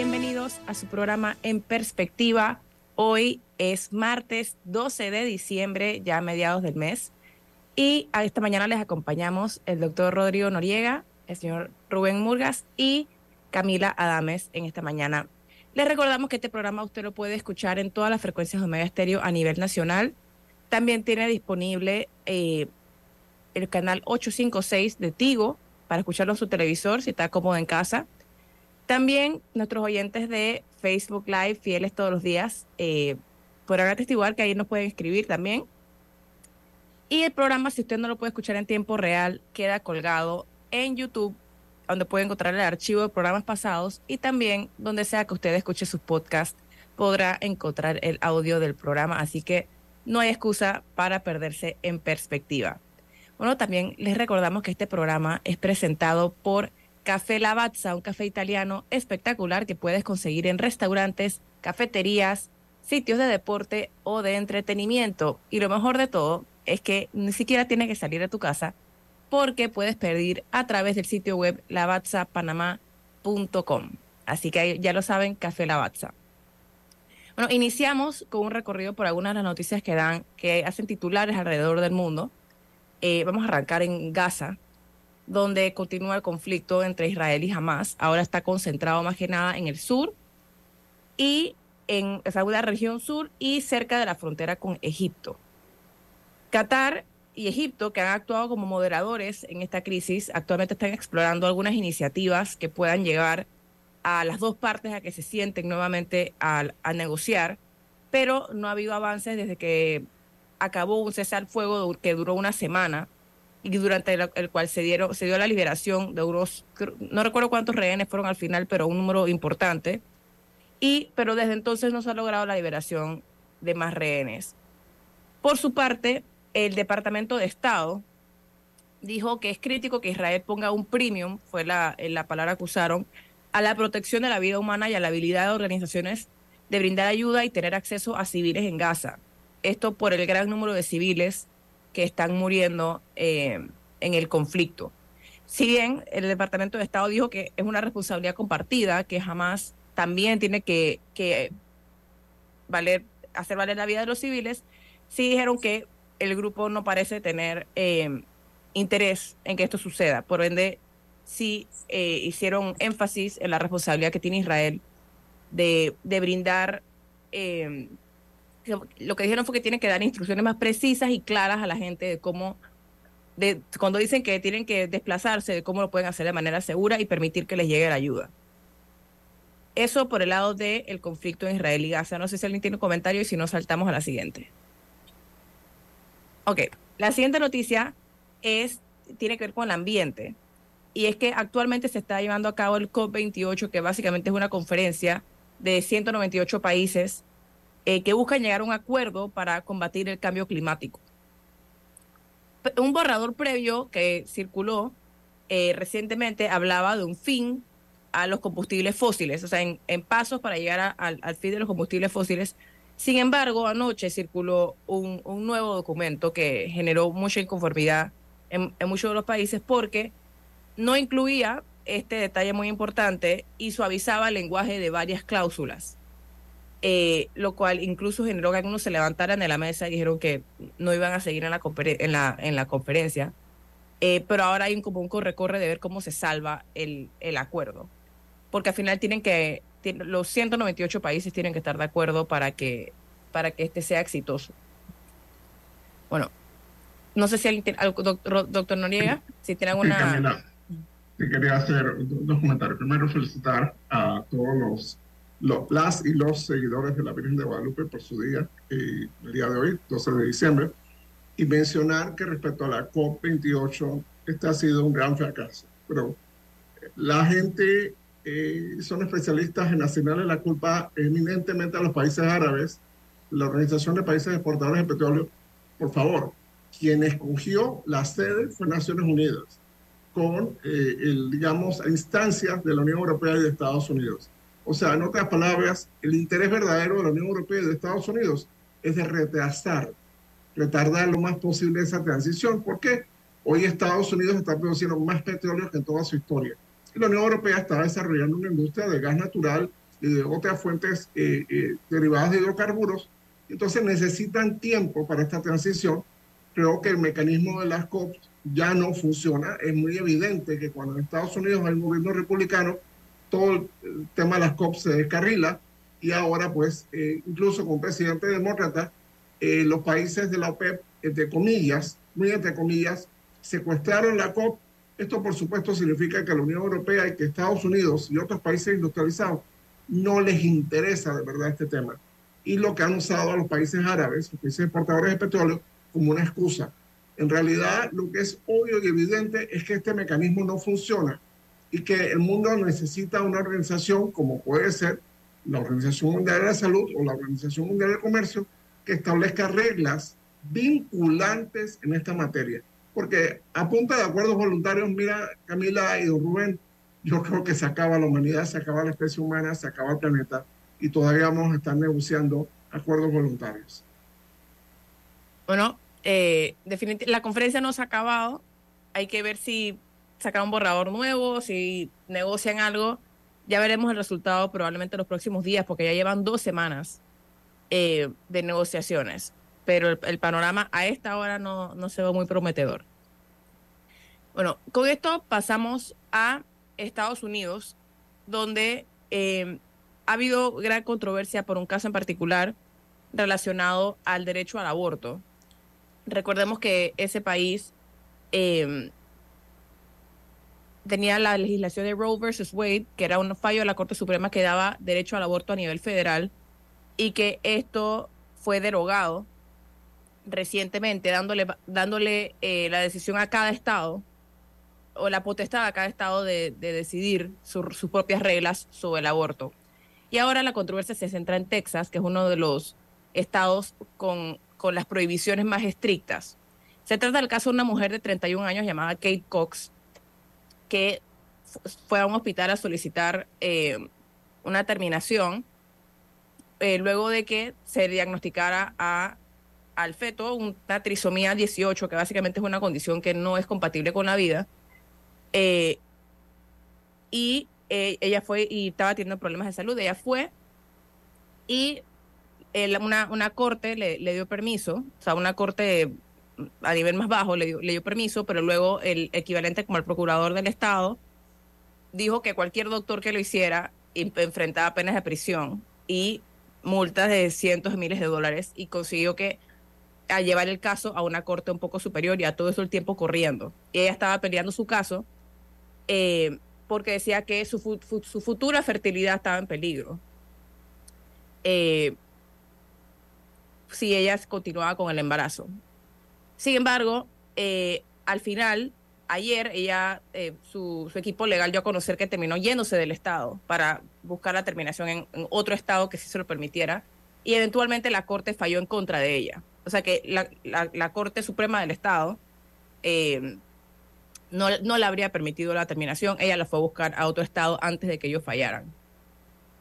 Bienvenidos a su programa En Perspectiva. Hoy es martes 12 de diciembre, ya a mediados del mes. Y a esta mañana les acompañamos el doctor Rodrigo Noriega, el señor Rubén Murgas y Camila Adames en esta mañana. Les recordamos que este programa usted lo puede escuchar en todas las frecuencias de Omega Estéreo a nivel nacional. También tiene disponible eh, el canal 856 de Tigo para escucharlo en su televisor si está cómodo en casa. También nuestros oyentes de Facebook Live, fieles todos los días, eh, podrán atestiguar que ahí nos pueden escribir también. Y el programa, si usted no lo puede escuchar en tiempo real, queda colgado en YouTube, donde puede encontrar el archivo de programas pasados y también donde sea que usted escuche sus podcasts, podrá encontrar el audio del programa. Así que no hay excusa para perderse en perspectiva. Bueno, también les recordamos que este programa es presentado por Café Lavazza, un café italiano espectacular que puedes conseguir en restaurantes, cafeterías, sitios de deporte o de entretenimiento. Y lo mejor de todo es que ni siquiera tienes que salir de tu casa porque puedes pedir a través del sitio web lavazzapanamá.com. Así que ya lo saben, Café Lavazza. Bueno, iniciamos con un recorrido por algunas de las noticias que dan, que hacen titulares alrededor del mundo. Eh, vamos a arrancar en Gaza, donde continúa el conflicto entre Israel y Hamas. Ahora está concentrado más que nada en el sur y en esa región sur y cerca de la frontera con Egipto. Qatar y Egipto, que han actuado como moderadores en esta crisis, actualmente están explorando algunas iniciativas que puedan llegar a las dos partes a que se sienten nuevamente a, a negociar, pero no ha habido avances desde que acabó un cesar fuego que duró una semana y durante el, cual se, dieron, se dio la liberación de unos, no recuerdo cuántos rehenes fueron al final, pero un número importante. Y, pero desde entonces no se ha logrado la liberación de más rehenes. Por su parte, el Departamento de Estado dijo que es crítico que Israel ponga un premium, fue la, la palabra que usaron, a la protección de la vida humana y a la habilidad de organizaciones de brindar ayuda y tener acceso a civiles en Gaza. Esto por el gran número de civiles que están muriendo eh, en el conflicto. Si bien el Departamento de Estado dijo que es una responsabilidad compartida, que jamás también tiene que, valer, hacer valer la vida de los civiles, sí dijeron que el grupo no parece tener eh, interés en que esto suceda. Por ende, sí eh, hicieron énfasis en la responsabilidad que tiene Israel de, de brindar lo que dijeron fue que tienen que dar instrucciones más precisas y claras a la gente de cómo, de, cuando dicen que tienen que desplazarse, de cómo lo pueden hacer de manera segura y permitir que les llegue la ayuda. Eso por el lado del conflicto en Israel y Gaza. No sé si alguien tiene un comentario y si no, saltamos a la siguiente. Ok, la siguiente noticia es, tiene que ver con el ambiente. Y es que actualmente se está llevando a cabo el COP28, que básicamente es una conferencia de 198 países eh, que buscan llegar a un acuerdo para combatir el cambio climático. Un borrador previo que circuló eh, recientemente hablaba de un fin a los combustibles fósiles, o sea, en, pasos para llegar al fin de los combustibles fósiles. Sin embargo, anoche circuló un, nuevo documento que generó mucha inconformidad en, en muchos de los países porque no incluía este detalle muy importante y suavizaba el lenguaje de varias cláusulas. Eh, lo cual incluso generó que algunos se levantaran de la mesa y dijeron que no iban a seguir en la, en la, en la conferencia. Eh, pero ahora hay un, como un corre-corre de ver cómo se salva el, el acuerdo. porque al final tienen que, los 198 países tienen que estar de acuerdo para que, para que este sea exitoso. Bueno, no sé si el, doctor, doctor Noriega, si tiene alguna... Sí, quería hacer dos comentarios. Primero, felicitar a todos los, las y los seguidores de la Virgen de Guadalupe por su día, el día de hoy, 12 de diciembre, y mencionar que respecto a la COP28, este ha sido un gran fracaso. Pero la gente eh, son especialistas en asignarle la culpa eminentemente a los países árabes, la Organización de Países Exportadores de Petróleo. Por favor, quien escogió la sede fue Naciones Unidas, con, eh, el, digamos, instancias de la Unión Europea y de Estados Unidos. O sea, en otras palabras, el interés verdadero de la Unión Europea y de Estados Unidos es de retrasar, retardar lo más posible esa transición. ¿Por qué? Hoy Estados Unidos está produciendo más petróleo que en toda su historia. Y la Unión Europea está desarrollando una industria de gas natural y de otras fuentes eh, eh, derivadas de hidrocarburos. Entonces necesitan tiempo para esta transición. Creo que el mecanismo de las COP ya no funciona. Es muy evidente que cuando en Estados Unidos hay un gobierno republicano, todo el tema de las COP se descarrila y ahora pues eh, incluso con presidente demócrata, los países de la OPEP, entre comillas, muy entre comillas, secuestraron la COP. Esto, por supuesto, significa que la Unión Europea y que Estados Unidos y otros países industrializados no les interesa de verdad este tema. Y lo que han usado a los países árabes, los países exportadores de petróleo, como una excusa. En realidad, lo que es obvio y evidente es que este mecanismo no funciona y que el mundo necesita una organización como puede ser la Organización Mundial de la Salud o la Organización Mundial del Comercio que establezca reglas vinculantes en esta materia porque a punta de acuerdos voluntarios, mira, Camila y Rubén, yo creo que se acaba la humanidad, se acaba la especie humana, se acaba el planeta y todavía vamos a estar negociando acuerdos voluntarios. Bueno, eh, definitivamente la conferencia no se ha acabado. Hay que ver si sacan un borrador nuevo, si negocian algo. Ya veremos el resultado probablemente en los próximos días, porque ya llevan dos semanas eh, de negociaciones pero el, panorama a esta hora no, no se ve muy prometedor. Bueno, con esto pasamos a Estados Unidos, donde eh, ha habido gran controversia por un caso en particular relacionado al derecho al aborto. Recordemos que ese país eh, tenía la legislación de Roe versus Wade, que era un fallo de la Corte Suprema que daba derecho al aborto a nivel federal, y que esto fue derogado recientemente dándole, dándole eh, la decisión a cada estado o la potestad a cada estado de, decidir sus propias reglas sobre el aborto. Y ahora la controversia se centra en Texas, que es uno de los estados con, con las prohibiciones más estrictas. Se trata del caso de una mujer de 31 años llamada Kate Cox, que fue a un hospital a solicitar eh, una terminación eh, luego de que se diagnosticara a al feto una trisomía 18, que básicamente es una condición que no es compatible con la vida. Eh, y ella fue y estaba teniendo problemas de salud. Ella fue y una, una, corte le, dio permiso, o sea, una corte a nivel más bajo le dio, le dio permiso, pero luego el equivalente como el procurador del Estado dijo que cualquier doctor que lo hiciera enfrentaba penas de prisión y multas de cientos de miles de dólares y consiguió que a llevar el caso a una corte un poco superior y a todo eso el tiempo corriendo. Y ella estaba peleando su caso eh, porque decía que su, su, futura fertilidad estaba en peligro. Eh, si ella continuaba con el embarazo. Sin embargo, eh, al final, ayer, ella, su, equipo legal dio a conocer que terminó yéndose del Estado para buscar la terminación en, en otro Estado que sí se lo permitiera. Y eventualmente la Corte falló en contra de ella o sea que la, Corte Suprema del Estado eh, no, no, le habría permitido la terminación, ella la fue a buscar a otro estado antes de que ellos fallaran.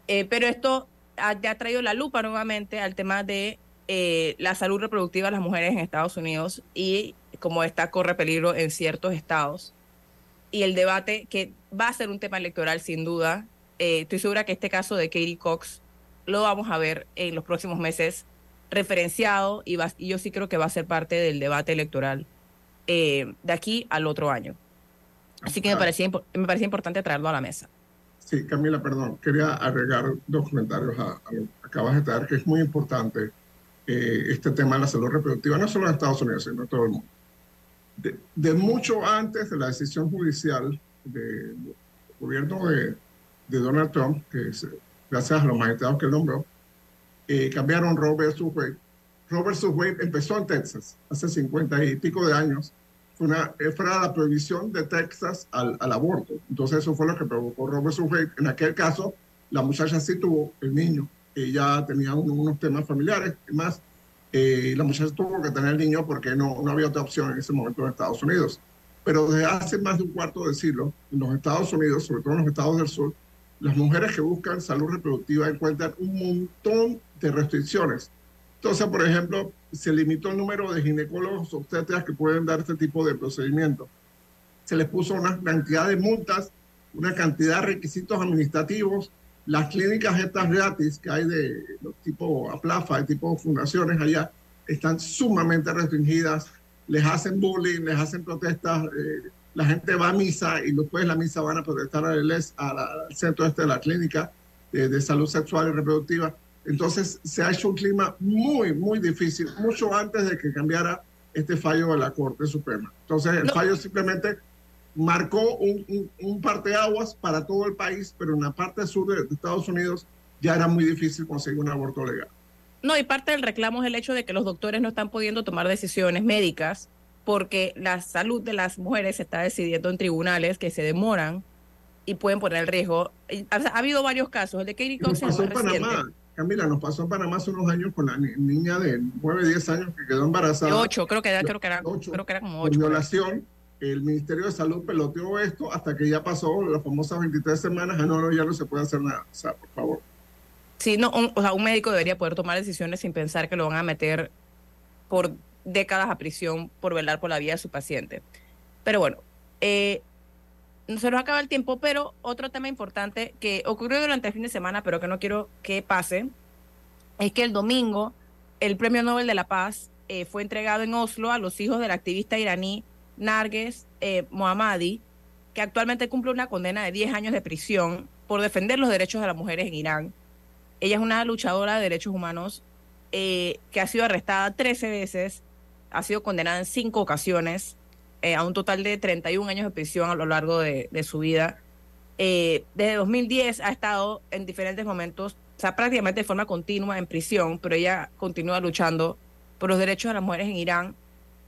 Eh, pero esto ha, ha, traído la lupa nuevamente al tema de eh, la salud reproductiva de las mujeres en Estados Unidos y como esta corre peligro en ciertos estados. Y el debate que va a ser un tema electoral sin duda. estoy segura que este caso de Katie Cox lo vamos a ver en los próximos meses referenciado y, yo sí creo que va a ser parte del debate electoral eh, de aquí al otro año. Así que me parecía, me parecía importante traerlo a la mesa. Sí, Camila, perdón, quería agregar dos comentarios a, lo que acabas de dar, que es muy importante eh, este tema de la salud reproductiva, no solo en Estados Unidos, sino en todo el mundo. De, mucho antes de la decisión judicial del gobierno de, Donald Trump, que gracias a los magistrados que nombró, eh, cambiaron Roe versus Wade. Roe empezó en Texas hace 50 y pico de años una, fue la prohibición de Texas al, al, aborto. Entonces eso fue lo que provocó Robert Wade. En aquel caso, la muchacha sí tuvo el niño. Ella tenía unos temas familiares y más. Eh, la muchacha tuvo que tener el niño porque no, no había otra opción en ese momento en Estados Unidos. Pero desde hace más de un cuarto de siglo, en los Estados Unidos, sobre todo en los estados del sur, las mujeres que buscan salud reproductiva encuentran un montón de restricciones entonces, por ejemplo, se limitó el número de ginecólogos obstetras que pueden dar este tipo de procedimiento. Se les puso una cantidad de multas, una cantidad de requisitos administrativos. Las clínicas estas gratis que hay de tipo APLAFA, de tipo fundaciones allá, están sumamente restringidas. Les hacen bullying, les hacen protestas. Eh, la gente va a misa y después de la misa van a protestar al, al centro este de la clínica de, de salud sexual y reproductiva entonces se ha hecho un clima muy, muy difícil, mucho antes de que cambiara este fallo de la Corte Suprema. Entonces el fallo simplemente marcó un, un, parteaguas para todo el país, pero en la parte sur de, Estados Unidos ya era muy difícil conseguir un aborto legal. No, y parte del reclamo es el hecho de que los doctores no están pudiendo tomar decisiones médicas porque la salud de las mujeres se está decidiendo en tribunales que se demoran y pueden poner en riesgo. ha habido varios casos. El de Katie Cox es Panamá. Camila, nos pasó en Panamá hace unos años con la niña de 9, 10 años que quedó embarazada. De 8, creo que, era, creo que era, creo que era como 8. violación, el Ministerio de Salud peloteó esto hasta que ya pasó las famosas 23 semanas. Ah, ya no se puede hacer nada. O sea, por favor. Sí, no, o sea, un médico debería poder tomar decisiones sin pensar que lo van a meter por décadas a prisión por velar por la vida de su paciente. Pero bueno, eh, se nos acaba el tiempo, pero otro tema importante que ocurrió durante el fin de semana, pero que no quiero que pase, es que el domingo el Premio Nobel de la Paz eh, fue entregado en Oslo a los hijos del activista iraní Narges eh, Mohammadi, que actualmente cumple una condena de 10 años de prisión por defender los derechos de las mujeres en Irán. Ella es una luchadora de derechos humanos eh, que ha sido arrestada 13 veces, ha sido condenada en cinco ocasiones eh, a un total de 31 años de prisión a lo largo de, su vida. Eh, desde 2010 ha estado en diferentes momentos, o sea, prácticamente de forma continua en prisión, pero ella continúa luchando por los derechos de las mujeres en Irán.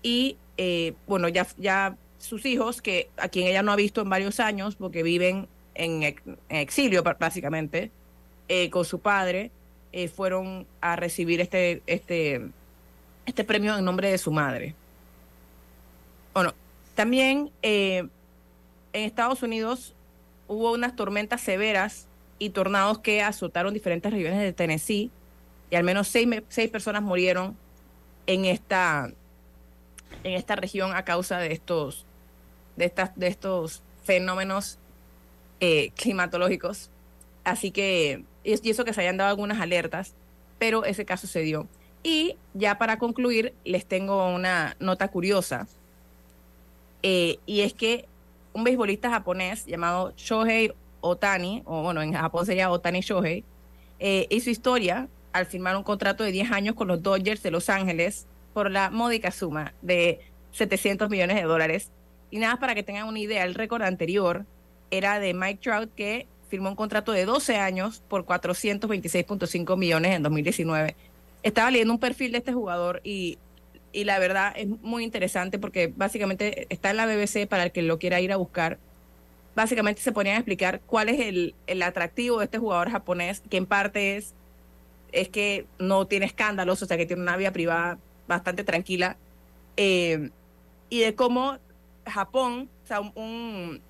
Y eh, bueno, ya, ya sus hijos, que a quien ella no ha visto en varios años, porque viven en, exilio básicamente, con su padre, fueron a recibir este, este, este premio en nombre de su madre. Bueno, también eh, en Estados Unidos hubo unas tormentas severas y tornados que azotaron diferentes regiones de Tennessee y al menos seis, seis personas murieron en esta, en esta región a causa de estos, de estas, de estos fenómenos eh, climatológicos. Así que, y eso que se hayan dado algunas alertas, pero ese caso se dio. Y ya para concluir, les tengo una nota curiosa eh, y es que un beisbolista japonés llamado Shohei Otani, o bueno, en Japón sería Otani Shohei, eh, hizo historia al firmar un contrato de 10 años con los Dodgers de Los Ángeles por la módica suma de 700 millones de dólares. Y nada, para que tengan una idea, el récord anterior era de Mike Trout, que firmó un contrato de 12 años por 426.5 millones en 2019. Estaba leyendo un perfil de este jugador y y la verdad es muy interesante porque básicamente está en la BBC para el que lo quiera ir a buscar. Básicamente se ponían a explicar cuál es el, el atractivo de este jugador japonés, que en parte es, es que no tiene escándalos, o sea que tiene una vida privada bastante tranquila, eh, y de cómo Japón, o sea, un,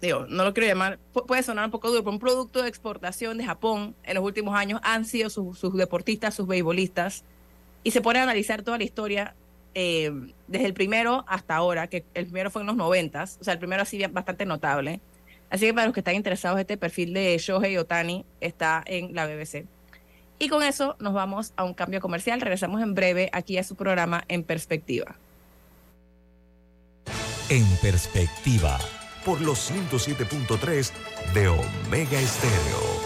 digo, no lo quiero llamar, puede sonar un poco duro, pero un producto de exportación de Japón en los últimos años han sido sus, sus deportistas, sus beisbolistas, y se pone a analizar toda la historia eh, desde el primero hasta ahora, que el primero fue en los noventas, o sea, el primero así bastante notable. Así que para los que están interesados, este perfil de Shohei Otani está en la BBC. Y con eso nos vamos a un cambio comercial. Regresamos en breve aquí a su programa En Perspectiva. En Perspectiva por los 107.3 de Omega Estéreo.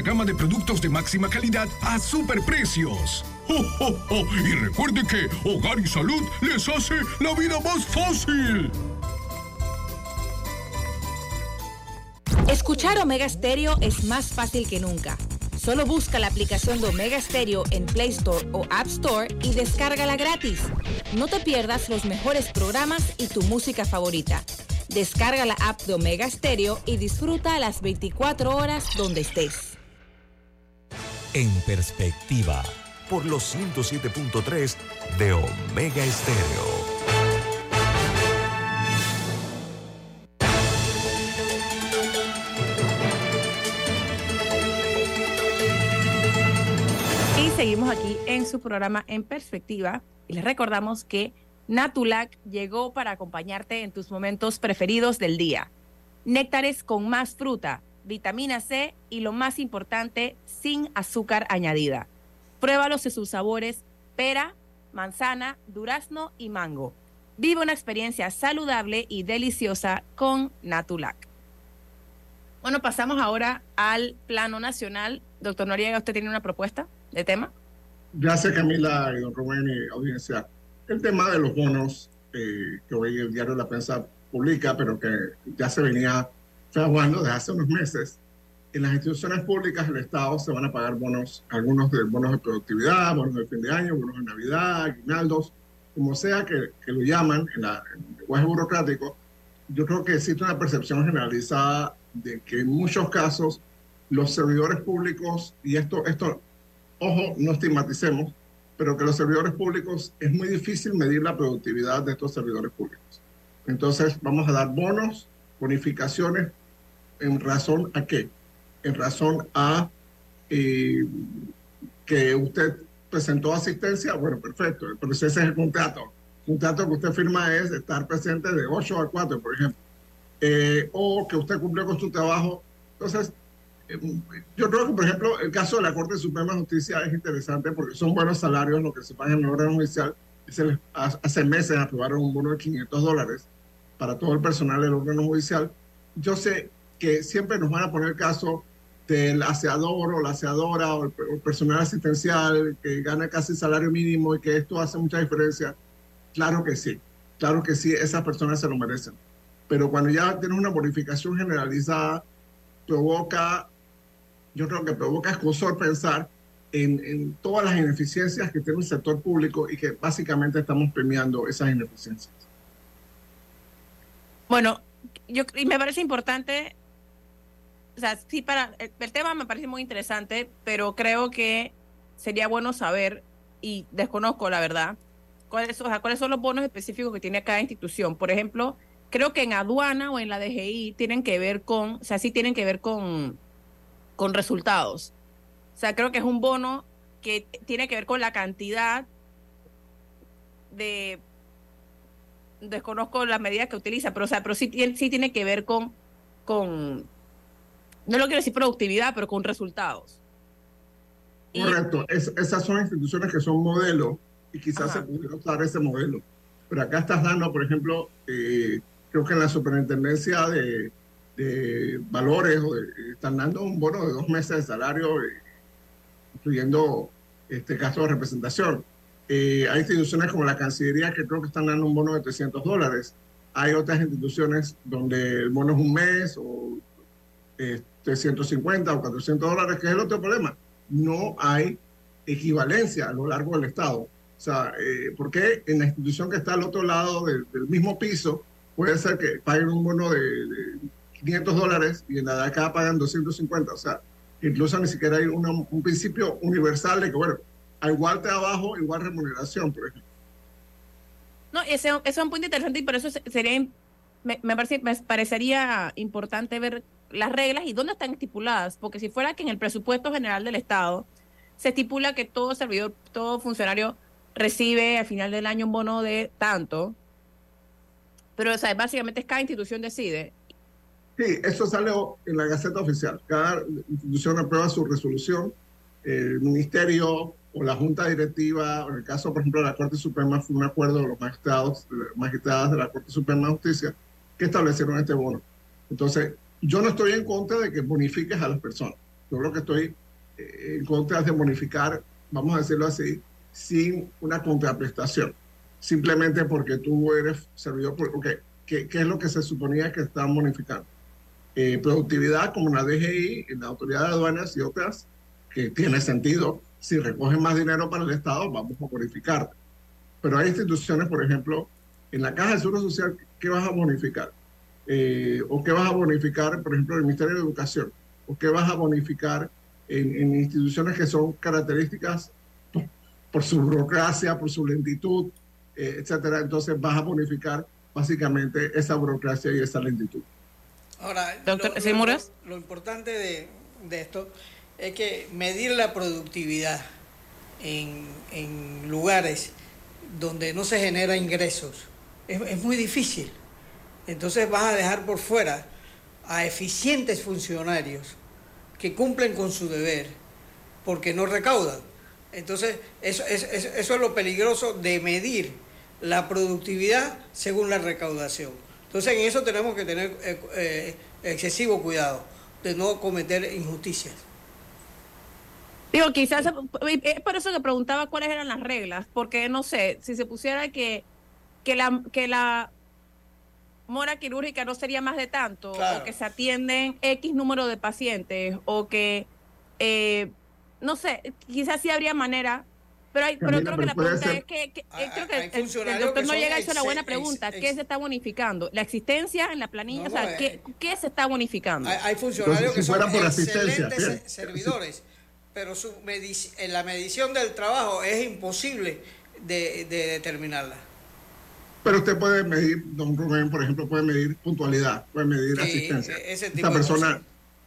gama de productos de máxima calidad a superprecios. ¡Oh, oh, oh! Y recuerde que Hogar y Salud les hace la vida más fácil. Escuchar Omega Stereo es más fácil que nunca. Solo busca la aplicación de Omega Stereo en Play Store o App Store y descárgala gratis. No te pierdas los mejores programas y tu música favorita. Descarga la app de Omega Stereo y disfruta las 24 horas donde estés. En perspectiva, por los 107.3 de Omega Estéreo. Y seguimos aquí en su programa En Perspectiva. Y les recordamos que Natulac llegó para acompañarte en tus momentos preferidos del día. Néctares con más fruta, vitamina C y lo más importante, sin azúcar añadida. Pruébalos en sus sabores pera, manzana, durazno y mango. Vive una experiencia saludable y deliciosa con Natulac. Bueno, pasamos ahora al plano nacional. Doctor Noriega, ¿usted tiene una propuesta de tema? Gracias, Camila y don Rubén y audiencia. El tema de los bonos, eh, que hoy el diario La Prensa publica, pero que ya se venía fraguando desde hace unos meses, en las instituciones públicas del Estado se van a pagar bonos, algunos de bonos de productividad, bonos de fin de año, bonos de Navidad, aguinaldos, como sea que, que lo llaman en, la, en el lenguaje burocrático. Yo creo que existe una percepción generalizada de que en muchos casos los servidores públicos, y esto, esto ojo, no estigmaticemos, pero que los servidores públicos es muy difícil medir la productividad de estos servidores públicos. Entonces vamos a dar bonos, bonificaciones, en razón a qué? En razón a eh, que usted presentó asistencia, bueno, perfecto, pero ese es el contrato. Un contrato que usted firma es estar presente de 8 a 4, por ejemplo. Eh, o que usted cumplió con su trabajo. Entonces, eh, yo creo que, por ejemplo, el caso de la Corte Suprema de Justicia es interesante porque son buenos salarios lo que se paga en el órgano judicial. Se les, hace meses aprobaron un bono de 500 dólares para todo el personal del órgano judicial. Yo sé que siempre nos van a poner caso del aseador o la aseadora o el, personal asistencial que gana casi salario mínimo y que esto hace mucha diferencia. Claro que sí, claro que sí, esas personas se lo merecen. Pero cuando ya tienes una bonificación generalizada, provoca, yo creo que provoca escosor pensar en, en todas las ineficiencias que tiene el sector público y que básicamente estamos premiando esas ineficiencias. Bueno, yo y me parece importante, o sea, sí, para el, tema me parece muy interesante, pero creo que sería bueno saber, y desconozco la verdad, cuáles, o cuáles son los bonos específicos que tiene cada institución. Por ejemplo, creo que en aduana o en la DGI tienen que ver con, o sea, sí tienen que ver con, con resultados. O sea, creo que es un bono que tiene que ver con la cantidad de desconozco las medidas que utiliza, pero o sea, pero sí, sí tiene que ver con, con, no lo quiero decir productividad, pero con resultados. Correcto, es, esas son instituciones que son modelos y quizás ajá. se pudiera usar ese modelo. Pero acá estás dando, por ejemplo, eh, creo que en la superintendencia de, de valores están dando un bono de dos meses de salario, eh, incluyendo este caso de representación. Eh, hay instituciones como la Cancillería que creo que están dando un bono de 300 dólares. Hay otras instituciones donde el bono es un mes o eh, 350 o 400 dólares, que es el otro problema. No hay equivalencia a lo largo del Estado. O sea, eh, ¿por qué en la institución que está al otro lado del, mismo piso puede ser que paguen un bono de, de, 500 dólares y en la de acá pagan 250? O sea, incluso ni siquiera hay un principio universal de que, bueno, a igual trabajo, igual remuneración, por ejemplo. No, ese, ese es un punto interesante y por eso sería, me, me, parece, me parecería importante ver las reglas y dónde están estipuladas, porque si fuera que en el presupuesto general del Estado se estipula que todo servidor, todo funcionario recibe al final del año un bono de tanto, pero o sea, básicamente cada institución decide. Sí, eso sale en la Gaceta Oficial. Cada institución aprueba su resolución. El ministerio o la Junta Directiva, en el caso, por ejemplo, de la Corte Suprema, fue un acuerdo de los magistrados, magistradas de la Corte Suprema de Justicia que establecieron este bono. Entonces, yo no estoy en contra de que bonifiques a las personas. Yo creo que estoy eh, en contra de bonificar, vamos a decirlo así, sin una contraprestación. Simplemente porque tú eres servidor público. ¿Qué, ¿Qué, es lo que se suponía que estaban bonificando? Eh, productividad como la DGI, la Autoridad de Aduanas y otras, que tiene sentido. Si recogen más dinero para el Estado, vamos a bonificar. Pero hay instituciones, por ejemplo, en la Caja de Seguro Social, ¿qué vas a bonificar? Eh, o qué vas a bonificar, por ejemplo, en el Ministerio de Educación, o qué vas a bonificar en, instituciones que son características por, su burocracia, por su lentitud, eh, etcétera. Entonces vas a bonificar básicamente esa burocracia y esa lentitud. Ahora, Doctor, lo, lo, importante de, de, esto es que medir la productividad en, en lugares donde no se genera ingresos es, es muy difícil. Entonces vas a dejar por fuera a eficientes funcionarios que cumplen con su deber porque no recaudan. Entonces, eso, es lo peligroso de medir la productividad según la recaudación. Entonces, en eso tenemos que tener eh, eh, excesivo cuidado de no cometer injusticias. Digo, quizás es por eso que preguntaba cuáles eran las reglas, porque no sé, si se pusiera que, que, la, que la mora quirúrgica no sería más de tanto, o que se atienden X número de pacientes, o que, eh, no sé, quizás sí habría manera, pero, hay, pero creo que la pregunta es que, eh, creo que el, doctor no llega a hacer una buena pregunta, ¿qué se está bonificando? ¿La existencia en la planilla? o sea, ¿qué, ¿qué, se está bonificando? Hay, funcionarios que son excelentes servidores, pero su en la medición del trabajo es imposible de, de determinarla. Pero usted puede medir, don Rubén, por ejemplo, puede medir puntualidad, puede medir asistencia. Esta persona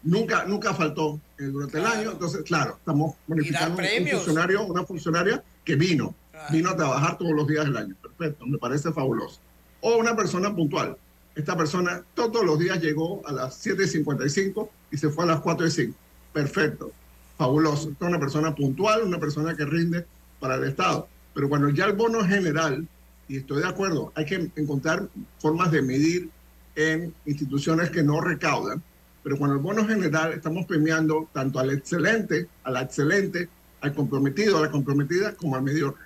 nunca, nunca faltó eh, durante el año, entonces, claro, estamos bonificando un funcionario, una funcionaria que vino, vino a trabajar todos los días del año. Perfecto, me parece fabuloso. O una persona puntual. Esta persona todos los días llegó a las 7.55 y se fue a las 4.05. Perfecto, fabuloso. Esta es una persona puntual, una persona que rinde para el Estado. Pero cuando ya el bono general y estoy de acuerdo, hay que encontrar formas de medir en instituciones que no recaudan, pero con el bono general estamos premiando tanto al excelente, a la excelente, al comprometido, a la comprometida, como al mediocre.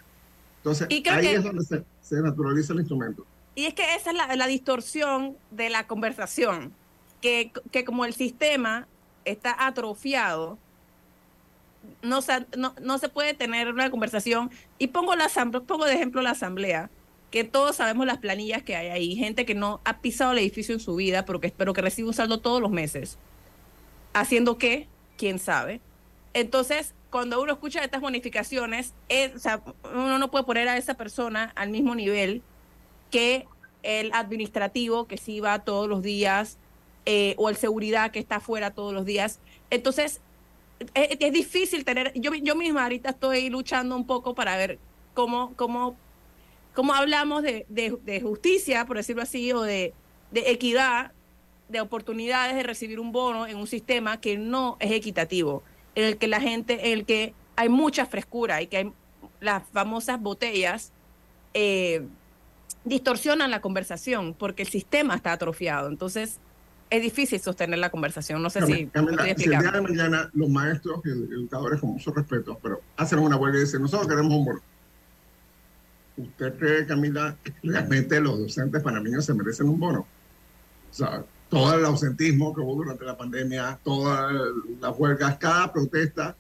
Entonces, ahí es donde se, naturaliza el instrumento. Y es que esa es la, distorsión de la conversación, que, que, como el sistema está atrofiado, no se, no, no se puede tener una conversación. Y pongo, la, pongo de ejemplo la asamblea que todos sabemos las planillas que hay ahí, gente que no ha pisado el edificio en su vida, pero que, que recibe un saldo todos los meses. ¿Haciendo qué? ¿Quién sabe? Entonces, cuando uno escucha estas bonificaciones, uno no puede poner a esa persona al mismo nivel que el administrativo que sí va todos los días eh, o el seguridad que está afuera todos los días. Entonces, es, es, difícil tener, yo, yo misma ahorita estoy luchando un poco para ver cómo, cómo como hablamos de, justicia, por decirlo así, o de, equidad, de oportunidades de recibir un bono en un sistema que no es equitativo, en el que la gente, en el que hay mucha frescura y que hay las famosas botellas eh, distorsionan la conversación porque el sistema está atrofiado. Entonces, es difícil sostener la conversación. No sé si. Camila, si el día de mañana los maestros y educadores, con mucho respeto, pero hacen una huelga y dicen: Nosotros queremos un bono. ¿Usted cree, Camila, que realmente los docentes panameños se merecen un bono? O sea, todo el ausentismo que hubo durante la pandemia, todas las huelgas, cada protesta.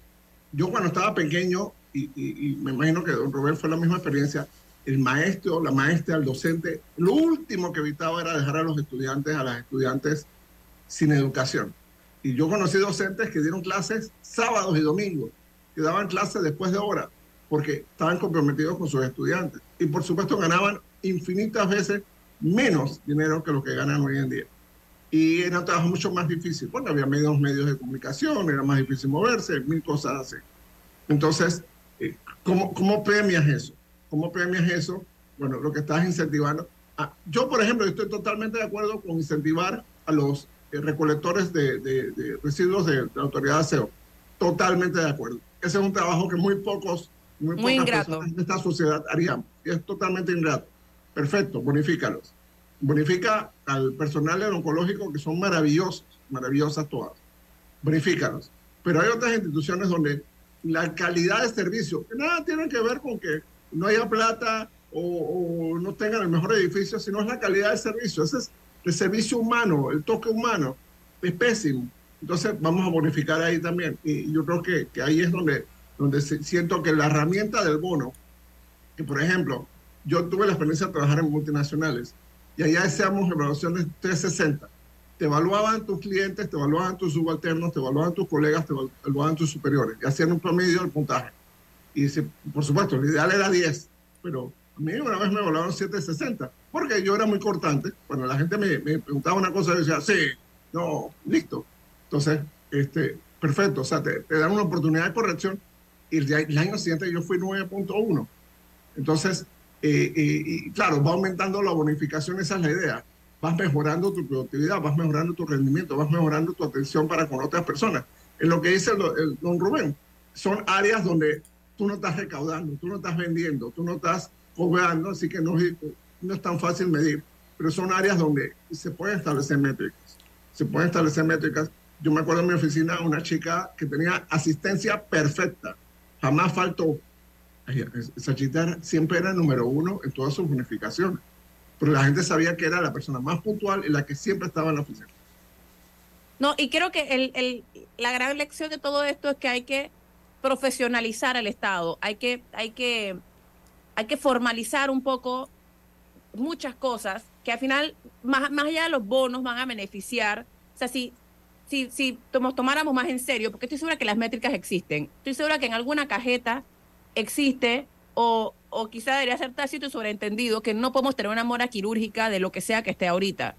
Yo cuando estaba pequeño, y, me imagino que don Robert fue la misma experiencia, el maestro, la maestra, el docente, lo último que evitaba era dejar a los estudiantes, a las estudiantes sin educación. Y yo conocí docentes que dieron clases sábados y domingos, que daban clases después de hora porque estaban comprometidos con sus estudiantes. Y por supuesto ganaban infinitas veces menos dinero que lo que ganan hoy en día. Y era un trabajo mucho más difícil, porque había menos medios de comunicación, era más difícil moverse, mil cosas así. Entonces, eh, ¿cómo, ¿cómo premias eso? ¿Cómo premias eso? Bueno, lo que estás incentivando. Ah, yo, por ejemplo, estoy totalmente de acuerdo con incentivar a los eh, recolectores de, residuos de, la autoridad de aseo. Totalmente de acuerdo. Ese es un trabajo que muy pocos, muy, muy ingrato. de esta sociedad harían. Y es totalmente ingrato. Perfecto, bonifícalos. Bonifica al personal oncológico que son maravillosos, maravillosas todas. Bonifícalos. Pero hay otras instituciones donde la calidad de servicio, que nada tiene que ver con que no haya plata o, no tengan el mejor edificio, sino es la calidad del servicio. Ese es el servicio humano, el toque humano, es pésimo. Entonces vamos a bonificar ahí también. Y yo creo que, que ahí es donde, donde siento que la herramienta del bono, que por ejemplo, yo tuve la experiencia de trabajar en multinacionales y allá hacíamos evaluaciones 360. Te evaluaban tus clientes, te evaluaban tus subalternos, te evaluaban tus colegas, te evaluaban tus superiores y hacían un promedio del puntaje. Y por supuesto, el ideal era 10, pero a mí una vez me evaluaron 760 porque yo era muy cortante. Cuando la gente me, preguntaba una cosa, yo decía, sí, no, listo. Entonces, este, perfecto, o sea, te, dan una oportunidad de corrección y el, año siguiente yo fui 9.1. Entonces, eh, eh, y claro, va aumentando la bonificación, esa es la idea. Vas mejorando tu productividad, vas mejorando tu rendimiento, vas mejorando tu atención para con otras personas. En lo que dice el, don Rubén, son áreas donde tú no estás recaudando, tú no estás vendiendo, tú no estás cobrando, así que no, no es tan fácil medir, pero son áreas donde se pueden establecer métricas. Se pueden establecer métricas. Yo me acuerdo en mi oficina una chica que tenía asistencia perfecta, jamás faltó. Esa chica siempre era el número uno en todas sus bonificaciones, pero la gente sabía que era la persona más puntual y la que siempre estaba en la oficina. No, y creo que la gran lección de todo esto es que hay que profesionalizar al Estado, hay que, hay que, hay que formalizar un poco muchas cosas que al final, más, más allá de los bonos, van a beneficiar. O sea, si, si, si tomáramos más en serio, porque estoy segura que las métricas existen, estoy segura que en alguna cajeta existe o, o quizá debería ser tácito y sobreentendido que no podemos tener una mora quirúrgica de lo que sea que esté ahorita.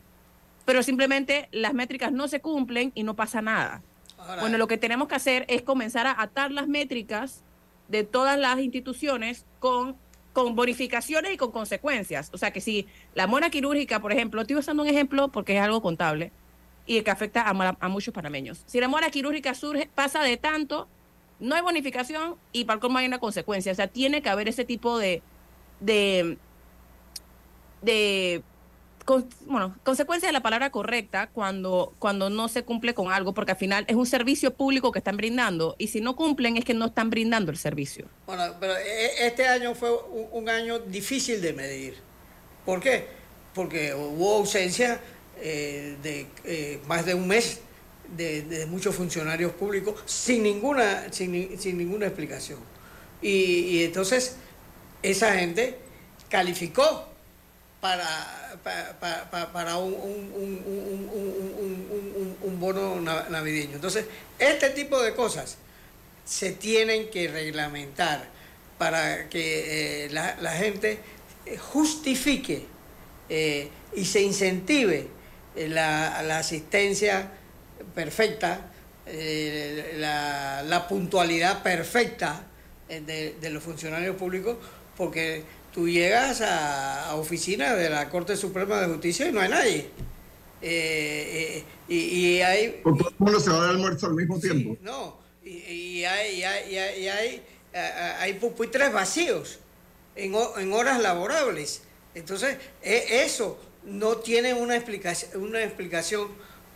Pero simplemente las métricas no se cumplen y no pasa nada. bueno, lo que tenemos que hacer es comenzar a atar las métricas de todas las instituciones con con bonificaciones y con consecuencias. O sea que si la mona quirúrgica, por ejemplo, estoy usando un ejemplo porque es algo contable y que afecta a, muchos panameños. Si la mona quirúrgica surge, pasa de tanto, no hay bonificación y para cómo hay una consecuencia. O sea, tiene que haber ese tipo de, bueno, consecuencia de la palabra correcta cuando, cuando no se cumple con algo, porque al final es un servicio público que están brindando y si no cumplen es que no están brindando el servicio. Bueno, pero e, este año fue un, año difícil de medir. ¿Por qué? Porque hubo ausencia eh, de eh, más de un mes de, muchos funcionarios públicos sin ninguna, sin, ninguna explicación. y entonces esa gente calificó para, para, para un, un, bono navideño. Entonces, este tipo de cosas se tienen que reglamentar para que eh, la, gente justifique eh, y se incentive eh, la, asistencia perfecta, la, puntualidad perfecta de, de los funcionarios públicos, porque tú llegas a, oficina de la Corte Suprema de Justicia y no hay nadie. Eh, eh, y, hay... Con todo el mundo se va a dar almuerzo al mismo tiempo. No, y, hay, hay, hay, hay, pupitres vacíos en, en horas laborables. Entonces, e, eso no tiene una explicación, una explicación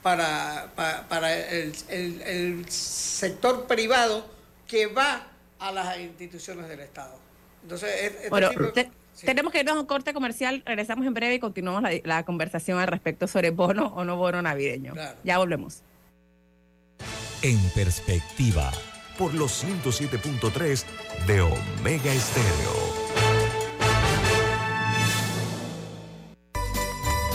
para, para, el, el sector privado que va a las instituciones del Estado. Entonces, este tenemos que irnos a un corte comercial, regresamos en breve y continuamos la, conversación al respecto sobre bono o no bono navideño. Ya volvemos. En perspectiva. Por los 107.3 de Omega Estéreo.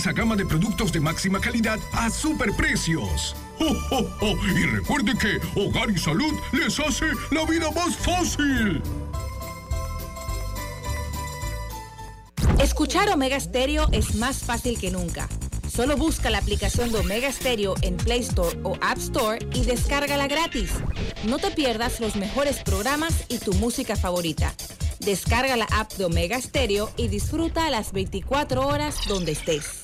extensa gama de productos de máxima calidad a superprecios. ¡Oh, Y recuerde que Hogar y Salud les hace la vida más fácil. Escuchar Omega Stereo es más fácil que nunca. Solo busca la aplicación de Omega Stereo en Play Store o App Store y descárgala gratis. No te pierdas los mejores programas y tu música favorita. Descarga la app de Omega Stereo y disfruta las 24 horas donde estés.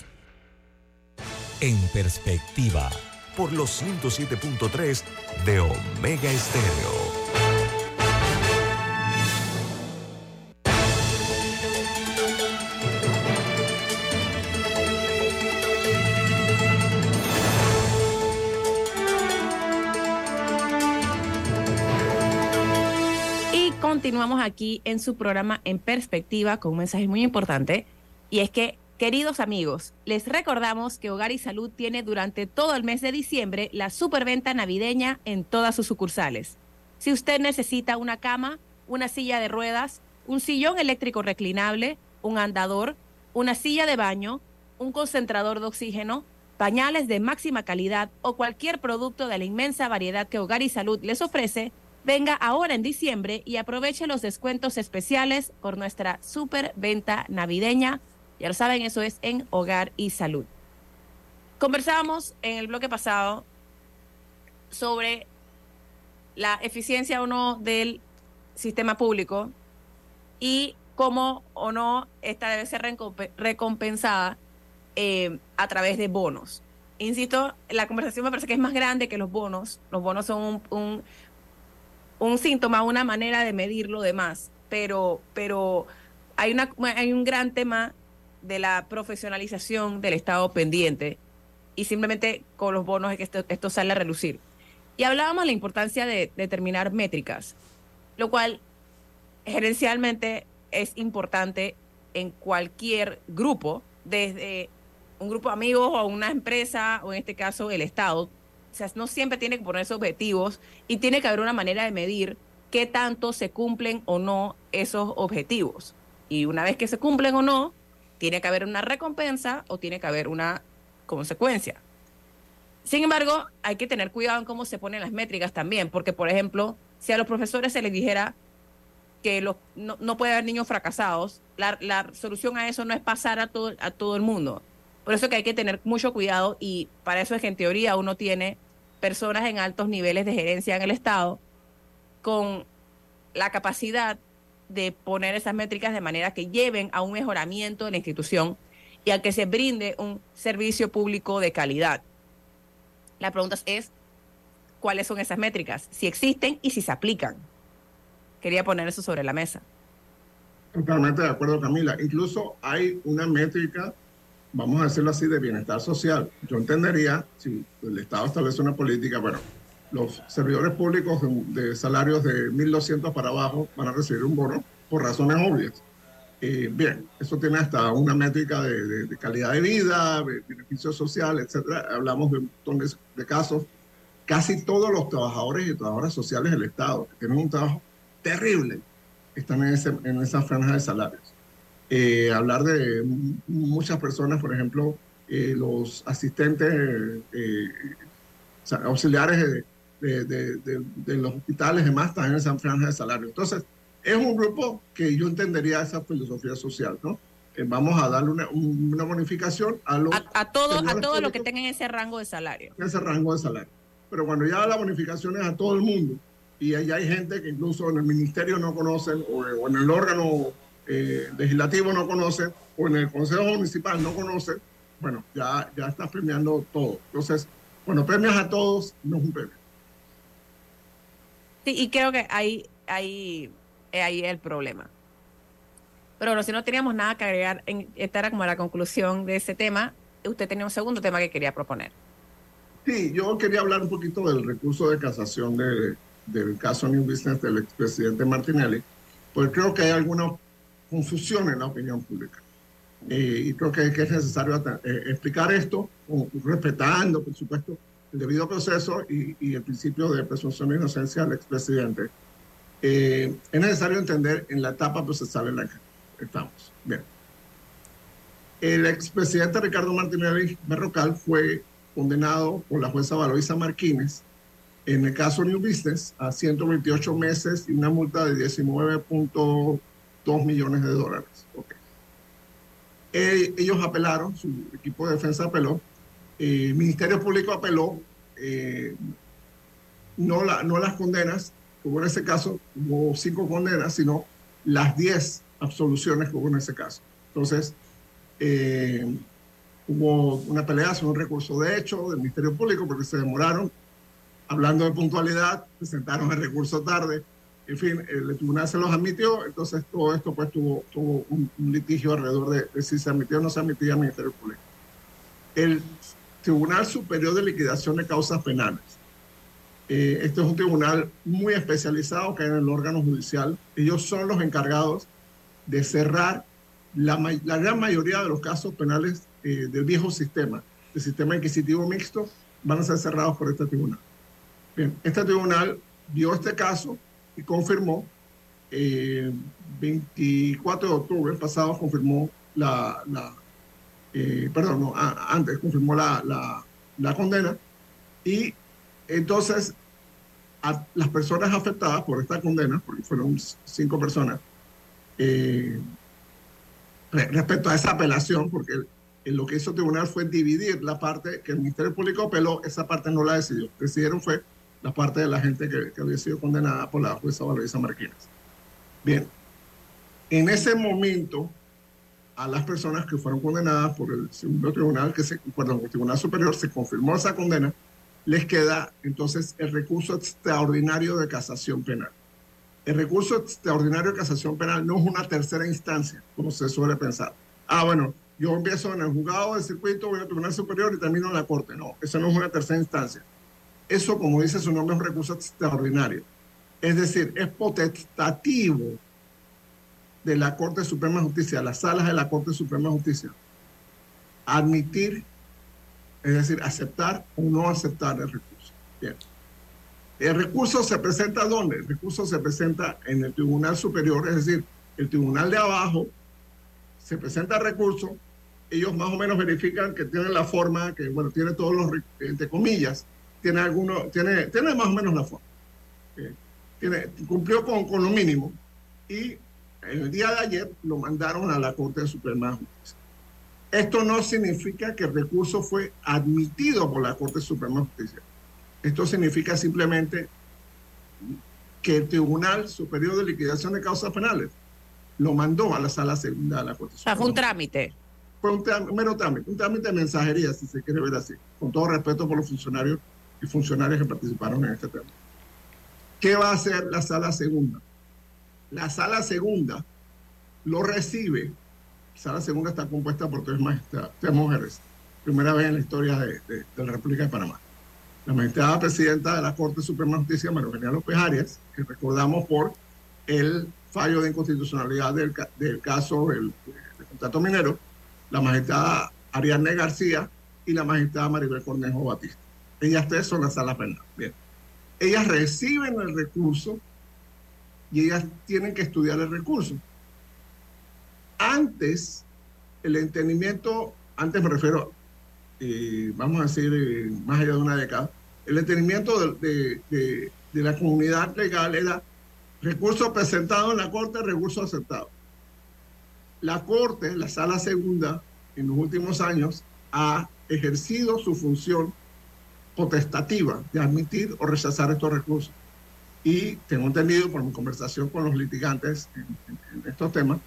En perspectiva, por los 107.3 de Omega Estéreo. Y continuamos aquí en su programa En Perspectiva con un mensaje muy importante y es que Queridos amigos, les recordamos que Hogar y Salud tiene durante todo el mes de diciembre la superventa navideña en todas sus sucursales. Si usted necesita una cama, una silla de ruedas, un sillón eléctrico reclinable, un andador, una silla de baño, un concentrador de oxígeno, pañales de máxima calidad o cualquier producto de la inmensa variedad que Hogar y Salud les ofrece, venga ahora en diciembre y aproveche los descuentos especiales por nuestra superventa navideña ya lo saben, eso es en hogar y salud. Conversábamos en el bloque pasado sobre la eficiencia o no del sistema público y cómo o no esta debe ser recompensada eh, a través de bonos. Insisto, la conversación me parece que es más grande que los bonos. Los bonos son un, un, síntoma, una manera de medir lo demás, pero, pero hay, una, hay un gran tema de la profesionalización del Estado pendiente y simplemente con los bonos es que esto, sale a relucir. Y hablábamos de la importancia de determinar métricas, lo cual gerencialmente es importante en cualquier grupo, desde un grupo de amigos o una empresa o en este caso el Estado. O sea, no siempre tiene que ponerse objetivos y tiene que haber una manera de medir qué tanto se cumplen o no esos objetivos. Y una vez que se cumplen o no, tiene que haber una recompensa o tiene que haber una consecuencia. Sin embargo, hay que tener cuidado en cómo se ponen las métricas también, porque, por ejemplo, si a los profesores se les dijera que no, puede haber niños fracasados, la, solución a eso no es pasar a todo, a todo el mundo. Por eso que hay que tener mucho cuidado y para eso es que en teoría uno tiene personas en altos niveles de gerencia en el Estado con la capacidad de poner esas métricas de manera que lleven a un mejoramiento de la institución y a que se brinde un servicio público de calidad. La pregunta es, ¿cuáles son esas métricas? Si existen y si se aplican. Quería poner eso sobre la mesa. Totalmente de acuerdo, Camila. Incluso hay una métrica, vamos a decirlo así, de bienestar social. Yo entendería, si el Estado establece una política, bueno, los servidores públicos de, salarios de 1.200 para abajo van a recibir un bono por razones obvias. Eh, bien, eso tiene hasta una métrica de, calidad de vida, de beneficios sociales, etcétera. Hablamos de un montón de, casos. Casi todos los trabajadores y trabajadoras sociales del Estado, que tienen un trabajo terrible, están en, ese, en esa franja de salarios. Eh, hablar de muchas personas, por ejemplo, eh, los asistentes auxiliares de, de, los hospitales y demás están en esa franja de salario. Entonces, es un grupo que yo entendería esa filosofía social, ¿no? vamos a darle una, una bonificación a los... A, todo, a todo lo que tengan ese rango de salario. Ese rango de salario. Pero cuando ya la bonificación es a todo el mundo, y ahí hay gente que incluso en el ministerio no conocen, o, en el órgano eh, legislativo no conocen, o en el consejo municipal no conocen, bueno, ya, ya estás premiando todo. Entonces, bueno, premios a todos no es un premio. Y creo que ahí, ahí, ahí es el problema. Pero bueno, si no teníamos nada que agregar, esta era como la conclusión de ese tema. usted tenía un segundo tema que quería proponer. Sí, yo quería hablar un poquito del recurso de casación de, del caso New Business del expresidente Martinelli, porque creo que hay alguna confusión en la opinión pública. Eh, y creo que, es necesario eh, explicar esto, respetando, por supuesto, el debido proceso y, el principio de presunción de inocencia del expresidente. Eh, es necesario entender en la etapa procesal en la que estamos. Bien. El expresidente Ricardo Martinelli Berrocal fue condenado por la jueza Valoisa Martínez en el caso New Business a 128 meses y una multa de 19.2 millones de dólares. Eh, ellos apelaron, su equipo de defensa apeló, el Ministerio Público apeló, eh, no, la, no las condenas, como en ese caso hubo cinco condenas, sino las 10 absoluciones que hubo en ese caso. Entonces, eh, hubo una pelea sobre un recurso de hecho del Ministerio Público porque se demoraron. Hablando de puntualidad, presentaron el recurso tarde. En fin, el tribunal se los admitió, entonces todo esto pues tuvo, tuvo un, litigio alrededor de, si se admitió o no se admitía al Ministerio Público. El Tribunal Superior de Liquidación de Causas Penales. Eh, este es un tribunal muy especializado que hay en el órgano judicial. Ellos son los encargados de cerrar la, la gran mayoría de los casos penales eh, del viejo sistema, el sistema inquisitivo mixto, van a ser cerrados por este tribunal. Bien, este tribunal vio este caso y confirmó, eh, 24 de octubre pasado confirmó la, la eh, perdón, no, antes confirmó la, la, la, condena y entonces a las personas afectadas por esta condena, porque fueron cinco personas, eh, respecto a esa apelación, porque lo que hizo el tribunal fue dividir la parte que el Ministerio Público apeló, esa parte no la decidió. Decidieron fue la parte de la gente que, había sido condenada por la jueza Valoisa Marquines. Bien, en ese momento, a las personas que fueron condenadas por el segundo tribunal, que se, perdón, el Tribunal Superior se confirmó esa condena, les queda entonces el recurso extraordinario de casación penal. El recurso extraordinario de casación penal no es una tercera instancia, como se suele pensar. Ah, bueno, yo empiezo en el juzgado de circuito, voy al tribunal superior y termino en la corte. No, eso no es una tercera instancia. Eso, como dice su nombre, es un recurso extraordinario. Es decir, es potestativo de la Corte Suprema de Justicia, las salas de la Corte Suprema de Justicia, admitir, es decir, aceptar o no aceptar el recurso. Bien. El recurso se presenta ¿dónde? El recurso se presenta en el Tribunal Superior, es decir, el Tribunal de abajo se presenta el recurso, ellos más o menos verifican que tiene la forma, que bueno, tiene todos los, entre comillas, tiene alguno, tiene, tiene más o menos la forma. Eh, tiene, cumplió con, con lo mínimo y el día de ayer lo mandaron a la Corte Suprema de Justicia. Esto no significa que el recurso fue admitido por la Corte Suprema de Justicia. Esto significa simplemente que el Tribunal Superior de Liquidación de Causas Penales lo mandó a la sala segunda de la Corte Suprema. fue un trámite. Fue un, mero trámite, un trámite de mensajería, si se quiere ver así, con todo respeto por los funcionarios y funcionarios que participaron en este tema. ¿Qué va a hacer la sala segunda? La sala segunda lo recibe. La sala segunda está compuesta por tres, tres mujeres, primera vez en la historia de la República de Panamá la magistrada presidenta de la Corte Suprema de Justicia, María Eugenia López Arias, que recordamos por el fallo de inconstitucionalidad del, caso del, contrato minero, la magistrada Ariadne García y la magistrada Maribel Cornejo Batista. Ellas tres son la sala penal. Bien. Ellas reciben el recurso y ellas tienen que estudiar el recurso. Antes, el entendimiento, antes me refiero, eh, vamos a decir, eh, más allá de una década, el entendimiento de, de, la comunidad legal era recurso presentado en la Corte, recurso aceptado. La Corte, la Sala Segunda, en los últimos años, ha ejercido su función potestativa de admitir o rechazar estos recursos. Y tengo entendido por mi conversación con los litigantes en, estos temas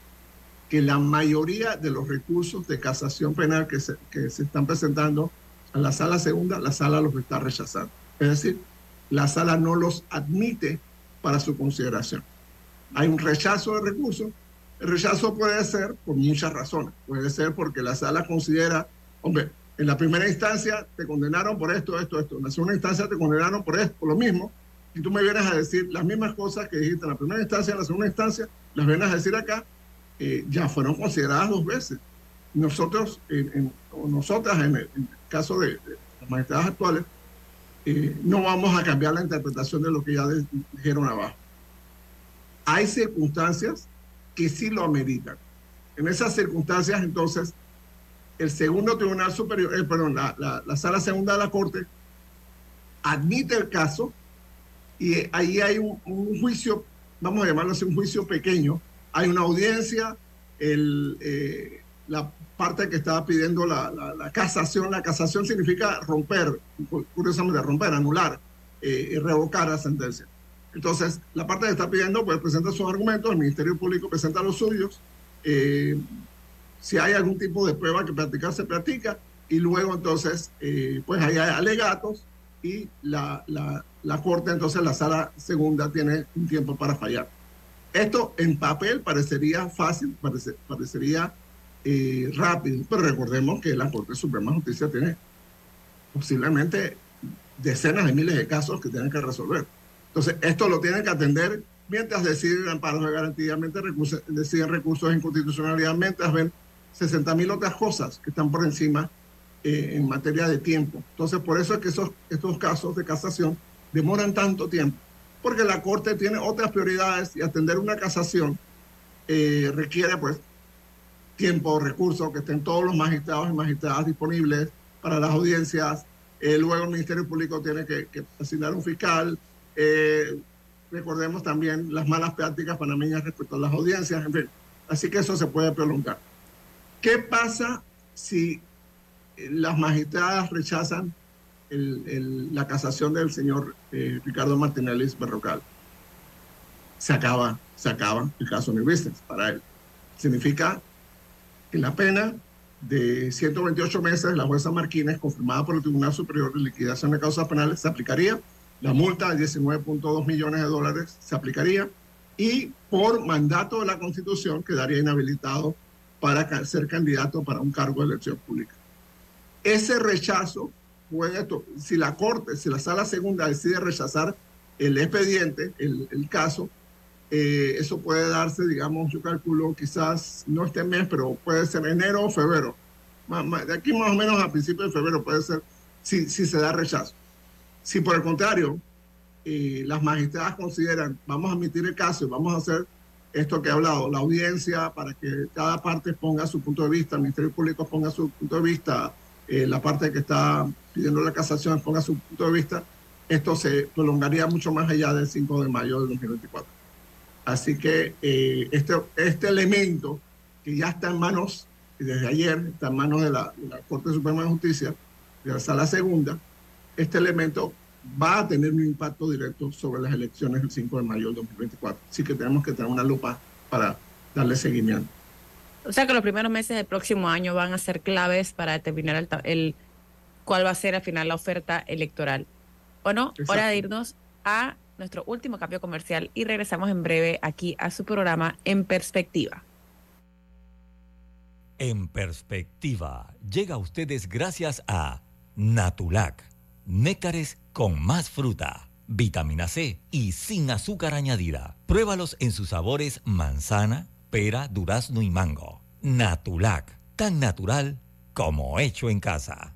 que la mayoría de los recursos de casación penal que se, que se están presentando a la sala segunda, la sala los está rechazando. Es decir, la sala no los admite para su consideración. Hay un rechazo de recursos. El rechazo puede ser por muchas razones. Puede ser porque la sala considera, hombre, En la primera instancia te condenaron por esto, esto, esto. En la segunda instancia te condenaron por esto, por lo mismo. Y tú me vienes a decir las mismas cosas que dijiste en la primera instancia, en la segunda instancia, las vienes a decir acá, eh, ya fueron consideradas dos veces. Nosotros, en, nosotras, en el, caso de, las magistradas actuales, eh, no vamos a cambiar la interpretación de lo que ya dijeron abajo. Hay circunstancias que sí lo ameritan. En esas circunstancias, entonces, el segundo tribunal superior, eh, perdón, la, la, sala segunda de la Corte admite el caso y ahí hay un, juicio, vamos a llamarlo así, un juicio pequeño. Hay una audiencia, el, eh, la parte que estaba pidiendo la, la, casación, la casación significa romper, curiosamente romper, anular eh, y revocar la sentencia. Entonces, la parte que está pidiendo, pues presenta sus argumentos, el Ministerio Público presenta los suyos. Eh, si hay algún tipo de prueba que practicar, se practica. Y luego, entonces, eh, pues hay alegatos y la, la, la, Corte, entonces la sala segunda tiene un tiempo para fallar. Esto en papel parecería fácil, parecería eh, rápido, pero recordemos que la Corte Suprema de Justicia tiene posiblemente decenas de miles de casos que tienen que resolver. Entonces, esto lo tienen que atender mientras deciden amparos de garantía, mientras deciden recursos de inconstitucionalidad, mientras ven 60 mil otras cosas que están por encima eh, en materia de tiempo. Entonces, por eso es que esos, estos casos de casación demoran tanto tiempo, porque la Corte tiene otras prioridades y atender una casación eh, requiere pues tiempo, recursos, que estén todos los magistrados y magistradas disponibles para las audiencias. Eh, luego el Ministerio Público tiene que, asignar un fiscal, eh, recordemos también las malas prácticas panameñas respecto a las audiencias, en fin. Así que eso se puede prolongar. ¿Qué pasa si las magistradas rechazan la casación del señor eh, Ricardo Martinelli Berrocal? Se acaba, se acaba el caso New Business para él. Significa que la pena de 128 meses, la jueza Martínez, confirmada por el Tribunal Superior de Liquidación de Causas Penales, se aplicaría la multa de 19.2 millones de dólares se aplicaría y por mandato de la Constitución quedaría inhabilitado para ser candidato para un cargo de elección pública. Ese rechazo puede, si la Corte, si la Sala Segunda decide rechazar el expediente, el, caso, eh, eso puede darse, digamos, yo calculo quizás no este mes, pero puede ser enero o febrero. De aquí más o menos a principios de febrero puede ser si, si se da rechazo. Si por el contrario, eh, las magistradas consideran, vamos a admitir el caso y vamos a hacer esto que he hablado, la audiencia para que cada parte ponga su punto de vista, el Ministerio Público ponga su punto de vista, eh, la parte que está pidiendo la casación ponga su punto de vista, esto se prolongaría mucho más allá del 5 de mayo de 2024. Así que eh, este, este elemento que ya está en manos, desde ayer, está en manos de la, Corte Suprema de Justicia, de la Sala Segunda, este elemento va a tener un impacto directo sobre las elecciones del 5 de mayo del 2024. Así que tenemos que tener una lupa para darle seguimiento. O sea que los primeros meses del próximo año van a ser claves para determinar el, cuál va a ser al final la oferta electoral. Bueno, hora de irnos a nuestro último cambio comercial y regresamos en breve aquí a su programa En Perspectiva. En Perspectiva llega a ustedes gracias a Natulac néctares con más fruta, vitamina C y sin azúcar añadida. Pruébalos en sus sabores manzana, pera, durazno y mango. Natulac, tan natural como hecho en casa.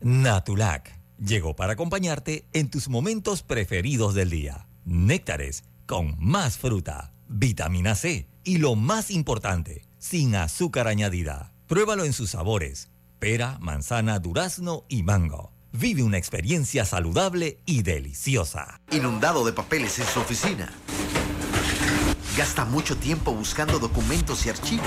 Natulac llegó para acompañarte en tus momentos preferidos del día. Néctares con más fruta, vitamina C y lo más importante, sin azúcar añadida. Pruébalo en sus sabores: pera, manzana, durazno y mango. Vive una experiencia saludable y deliciosa. Inundado de papeles en su oficina. Gasta mucho tiempo buscando documentos y archivos.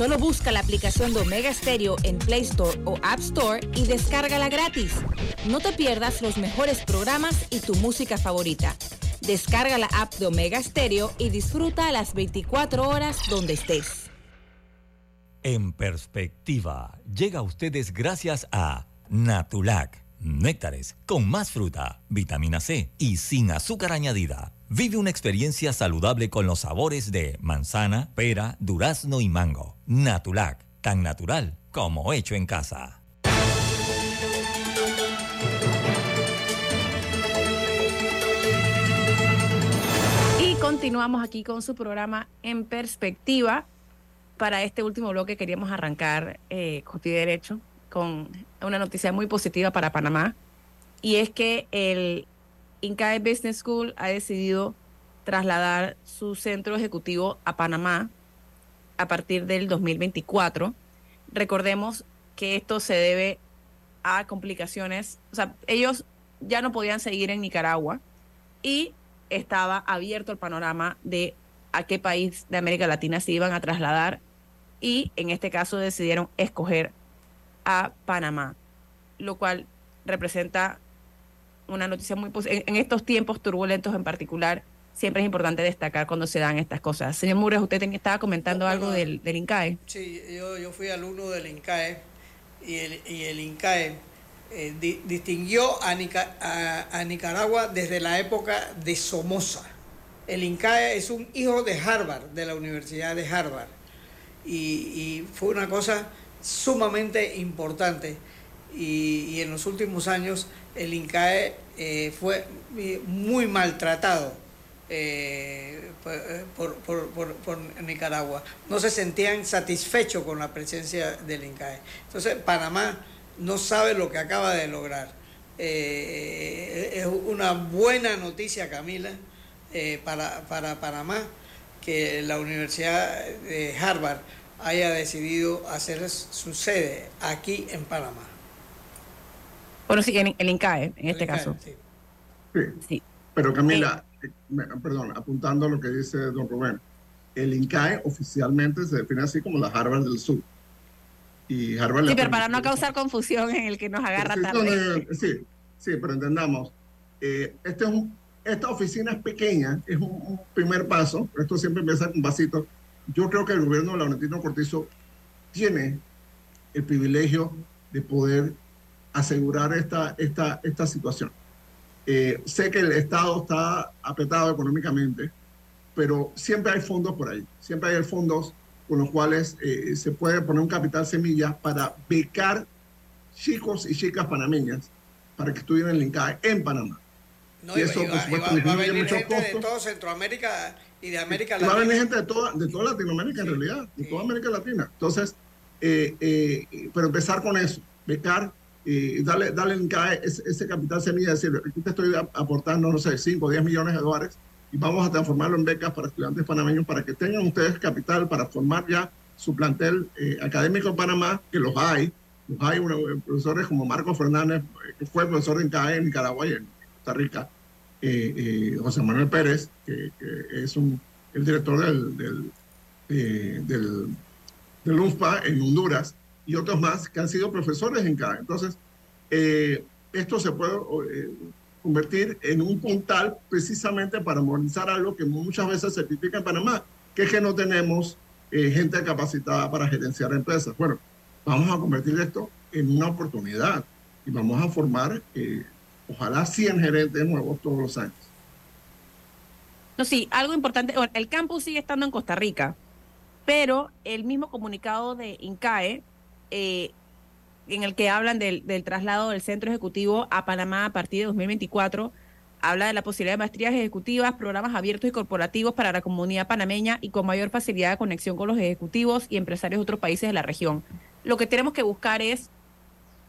Solo busca la aplicación de Omega Stereo en Play Store o App Store y descárgala gratis. No te pierdas los mejores programas y tu música favorita. Descarga la app de Omega Stereo y disfruta las 24 horas donde estés. En perspectiva, llega a ustedes gracias a Natulac, néctares con más fruta, vitamina C y sin azúcar añadida. Vive una experiencia saludable con los sabores de manzana, pera, durazno y mango. Natulac, tan natural como hecho en casa. Y continuamos aquí con su programa En Perspectiva. Para este último bloque queríamos arrancar, eh, Derecho, con una noticia muy positiva para Panamá. Y es que el INCAE Business School ha decidido trasladar su centro ejecutivo a Panamá a partir del 2024. Recordemos que esto se debe a complicaciones, o sea, ellos ya no podían seguir en Nicaragua y estaba abierto el panorama de a qué país de América Latina se iban a trasladar y en este caso decidieron escoger a Panamá, lo cual representa una noticia muy positiva. En estos tiempos turbulentos en particular, siempre es importante destacar cuando se dan estas cosas. Señor Mures, usted estaba comentando algo del, del, INCAE. Sí, yo, yo fui alumno del INCAE y el, y el INCAE eh, di, distinguió a, Nica, a, a, Nicaragua desde la época de Somoza. El INCAE es un hijo de Harvard, de la Universidad de Harvard. Y, y fue una cosa sumamente importante. Y, en los últimos años el INCAE eh, fue muy maltratado eh, por, Nicaragua. No se sentían satisfechos con la presencia del INCAE. Entonces, Panamá no sabe lo que acaba de lograr. Eh, es una buena noticia, Camila, eh, para, para Panamá, que la Universidad de Harvard haya decidido hacer su sede aquí en Panamá. Bueno, sí, el INCAE, en este INCAE, caso. Sí. Sí. Sí. Pero Camila, eh, perdón, apuntando a lo que dice don Rubén, el INCAE oficialmente se define así como la Harvard del Sur. Y Harvard Sí, pero para no causar confusión en el que nos agarra sí, tarde. no, sí, sí, pero entendamos. Eh, este es un, esta oficina es pequeña, es un, un, primer paso. Esto siempre empieza con vasitos. Yo creo que el gobierno de Laurentino Cortizo tiene el privilegio de poder asegurar esta, esta, esta situación. Eh, sé que el Estado está apretado económicamente, pero siempre hay fondos por ahí, siempre hay fondos con los cuales eh, se puede poner un capital semilla para becar chicos y chicas panameñas para que estudien en el INCAE en Panamá. No, y eso, iba, por supuesto, iba, iba a venir gente costos. de toda Centroamérica y de América Latina. Va a venir gente de toda, de toda Latinoamérica, en realidad, de toda América Latina. Entonces, eh, eh, pero empezar con eso, becar y darle, darle en CAE ese, ese, capital semilla, decir, aquí te estoy aportando, no sé, 5 o 10 millones de dólares y vamos a transformarlo en becas para estudiantes panameños para que tengan ustedes capital para formar ya su plantel eh, académico en Panamá, que los hay. Los hay profesores como Marco Fernández, que fue profesor en CAE en Nicaragua y en Costa Rica, eh, eh, José Manuel Pérez, que, que es un, el director del, del, del, del en Honduras, y otros más que han sido profesores en CAE. Entonces, eh, esto se puede eh, convertir en un puntal precisamente para modernizar algo que muchas veces se critica en Panamá, que es que no tenemos eh, gente capacitada para gerenciar empresas. Bueno, vamos a convertir esto en una oportunidad y vamos a formar, ojalá 100 gerentes nuevos todos los años. No, sí, algo importante, el campus sigue estando en Costa Rica, pero el mismo comunicado de INCAE eh, en el que hablan del, traslado del centro ejecutivo a Panamá a partir de 2024. Habla de la posibilidad de maestrías ejecutivas, programas abiertos y corporativos para la comunidad panameña y con mayor facilidad de conexión con los ejecutivos y empresarios de otros países de la región. Lo que tenemos que buscar es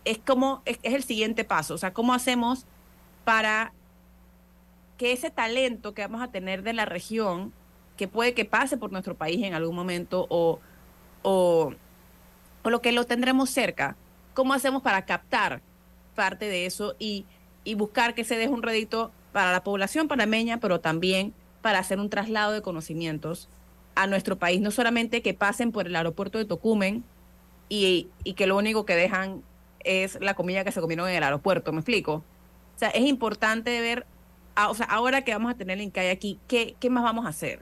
es como, es, el siguiente paso, o sea, ¿cómo hacemos para que ese talento que vamos a tener de la región, que puede que pase por nuestro país en algún momento o, o lo que lo tendremos cerca, ¿cómo hacemos para captar parte de eso y, y buscar que se deje un rédito para la población panameña, pero también para hacer un traslado de conocimientos a nuestro país, no solamente que pasen por el aeropuerto de Tocumen y, y que lo único que dejan es la comida que se comieron en el aeropuerto, ¿me explico? O sea, es importante ver, ah, o sea, ahora que vamos a tener el INCAI aquí, ¿qué, ¿qué más vamos a hacer?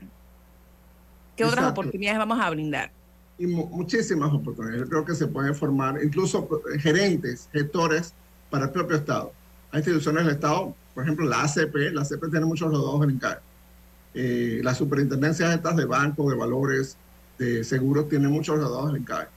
¿Qué otras oportunidades vamos a brindar? Y mu- muchísimas oportunidades. Yo creo que se pueden formar incluso gerentes, gestores para el propio Estado. Hay instituciones del Estado, por ejemplo, la ACP, la ACP tiene muchos rodados en INCAE. Eh, las superintendencias estas de bancos, de valores, de seguros, tienen muchos rodados en INCAE.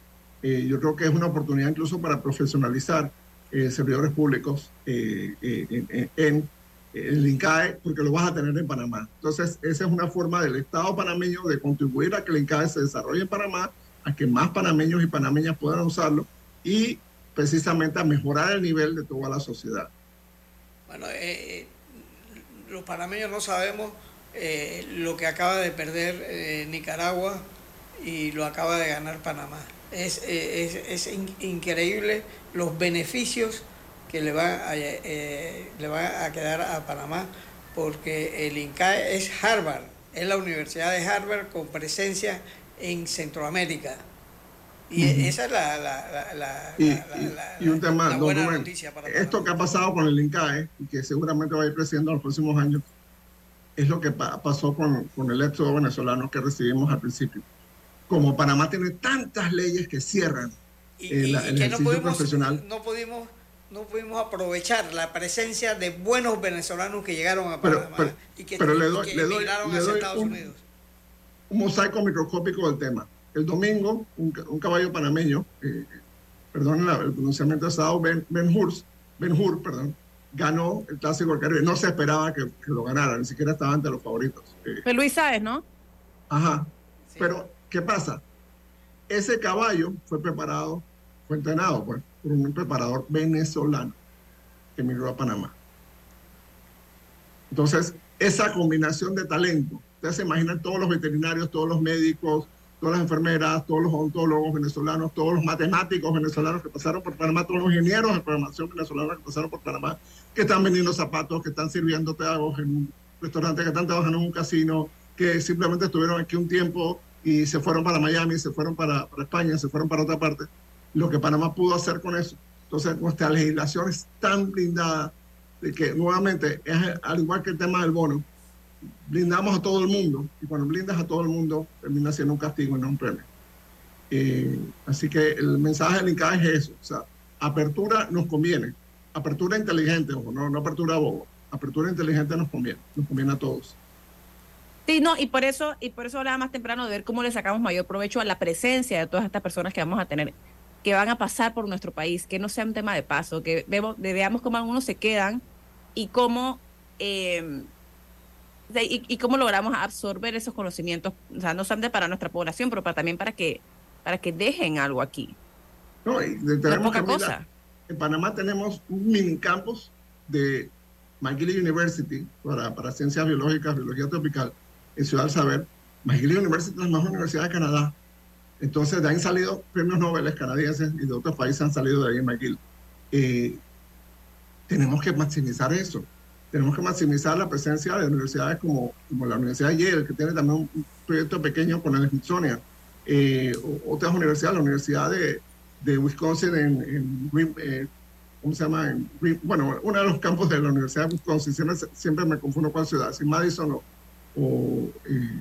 Eh, yo creo que es una oportunidad incluso para profesionalizar eh, servidores públicos eh, eh, en- en el INCAE, porque lo vas a tener en Panamá. Entonces, esa es una forma del Estado panameño de contribuir a que el INCAE se desarrolle en Panamá, a que más panameños y panameñas puedan usarlo y precisamente a mejorar el nivel de toda la sociedad. Bueno, eh, eh, los panameños no sabemos eh, lo que acaba de perder Nicaragua y lo acaba de ganar Panamá. Es, es, es in- increíble los beneficios que le van, a, le van a quedar a Panamá porque el INCAE es Harvard, es la Universidad de Harvard con presencia en Centroamérica. Y Ujú. esa es la, la, la, la- Y, la- y- y un tema, don buena Rubén, noticia para esto que ha pasado con el INCAE y que seguramente va a ir creciendo en los próximos años, es lo que pa- pasó con, con el éxodo venezolano que recibimos al principio. Como Panamá tiene tantas leyes que cierran y, eh, y el que no pudimos, profesional, no pudimos no pudimos aprovechar la presencia de buenos venezolanos que llegaron a Pero- Panamá pero- y que, pero le y doy- que le doy- le hacia doy Estados un- Unidos. Un mosaico microscópico del tema. El domingo, un, ca- un caballo panameño, eh, perdón el pronunciamiento estado, Ben, ben Ben Hur, perdón, ganó el Clásico del Caribe. No se esperaba que, que lo ganara, ni siquiera estaba entre los favoritos. Eh, Pues Luis Sáez, ¿no? Ajá. Sí. Pero, ¿qué pasa? Ese caballo fue preparado, fue entrenado pues, por un preparador venezolano que emigró a Panamá. Entonces, esa combinación de talento, ustedes se imaginan todos los veterinarios, todos los médicos, todas las enfermeras, todos los odontólogos venezolanos, todos los matemáticos venezolanos que pasaron por Panamá, todos los ingenieros de programación venezolanos que pasaron por Panamá, que están vendiendo zapatos, que están sirviendo tragos en un restaurante, que están trabajando en un casino, que simplemente estuvieron aquí un tiempo y se fueron para Miami, se fueron para, para España, se fueron para otra parte. Lo que Panamá pudo hacer con eso. Entonces, nuestra legislación es tan blindada de que nuevamente, es al igual que el tema del bono, blindamos a todo el mundo y cuando blindas a todo el mundo termina siendo un castigo y no un premio. Eh, así que el mensaje del INCA es eso, o sea, apertura nos conviene, apertura inteligente, ojo, no, no apertura bobo, apertura inteligente nos conviene, nos conviene a todos. Sí, no, y por eso, y por eso hablaba más temprano de ver cómo le sacamos mayor provecho a la presencia de todas estas personas que vamos a tener, que van a pasar por nuestro país, que no sea un tema de paso, que vemos, veamos cómo algunos se quedan y cómo eh, y, y cómo logramos absorber esos conocimientos, o sea, no solamente para nuestra población, pero para, también para que para que dejen algo aquí. No, y No tenemos poca cosa. En Panamá tenemos un mini campus de McGill University para, para ciencias biológicas, biología tropical, en Ciudad del Saber. McGill University es la mejor universidad de Canadá. Entonces, de ahí han salido premios Nobel canadienses y de otros países han salido de ahí en McGill. Eh, tenemos que maximizar eso. Tenemos que maximizar la presencia de universidades como, como la Universidad de Yale, que tiene también un, proyecto pequeño con el Smithsonian. Eh, otras universidades, la Universidad de, Wisconsin en, en Green- eh, ¿cómo se llama? Bueno, uno de los campos de la Universidad de Wisconsin, siempre, me confundo cuál ciudad, si Madison o, eh,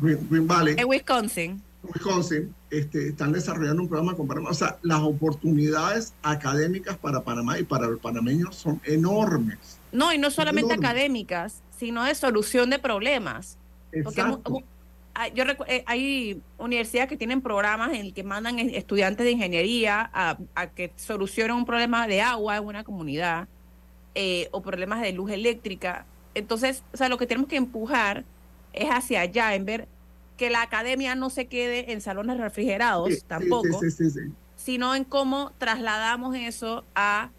Green Valley. En Wisconsin. Wisconsin este, están desarrollando un programa con Panamá. O sea, las oportunidades académicas para Panamá y para los panameños son enormes. No, y no solamente académicas, sino de solución de problemas. Porque Exacto. hay- yo eh, hay universidades que tienen programas en el que mandan estudiantes de ingeniería a, a que solucionen un problema de agua en una comunidad eh, o problemas de luz eléctrica. Entonces, o sea, lo que tenemos que empujar es hacia allá, en ver que la academia no se quede en salones refrigerados Sí, tampoco, sí, sí, sino en cómo trasladamos eso a,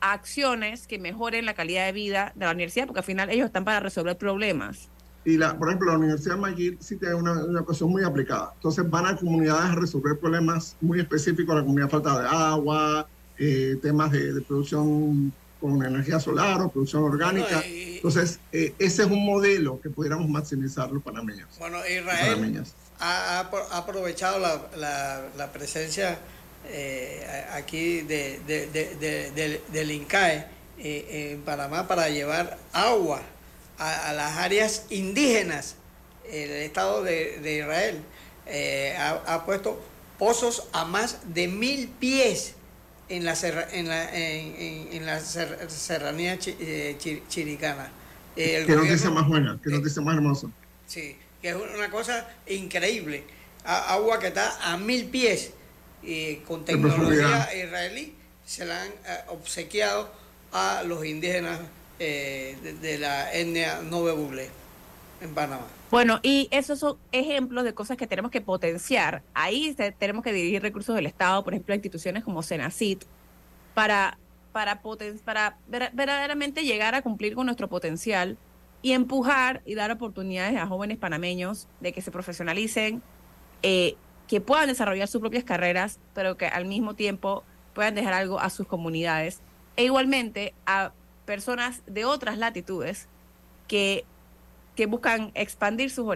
acciones que mejoren la calidad de vida de la universidad, porque al final ellos están para resolver problemas. Y, la, por ejemplo, la Universidad de sí tiene una, una cuestión muy aplicada. Entonces van a comunidades a resolver problemas muy específicos, la comunidad falta de agua, eh, temas de, producción con energía solar o producción orgánica. Entonces, eh, ese es un modelo que pudiéramos maximizar los panameños. Bueno, Israel ha, aprovechado la, la, presencia eh, aquí de, de, del INCAE en Panamá para llevar agua a, las áreas indígenas. El Estado de, Israel ha, puesto pozos a más de mil pies en la, en la, en, la serranía eh, chiricana. que noticia más buena, que noticia más hermosa. Sí, que es una cosa increíble. agua que está a mil pies con tecnología israelí se la han eh, obsequiado a los indígenas eh, de, la etnia Nove en Panamá. Bueno, y esos son ejemplos de cosas que tenemos que potenciar. Ahí tenemos que dirigir recursos del Estado, por ejemplo, a instituciones como Senacit, para, para, para verdaderamente llegar a cumplir con nuestro potencial y empujar y dar oportunidades a jóvenes panameños de que se profesionalicen, eh, que puedan desarrollar sus propias carreras, pero que al mismo tiempo puedan dejar algo a sus comunidades. E igualmente a personas de otras latitudes que que buscan expandir sus,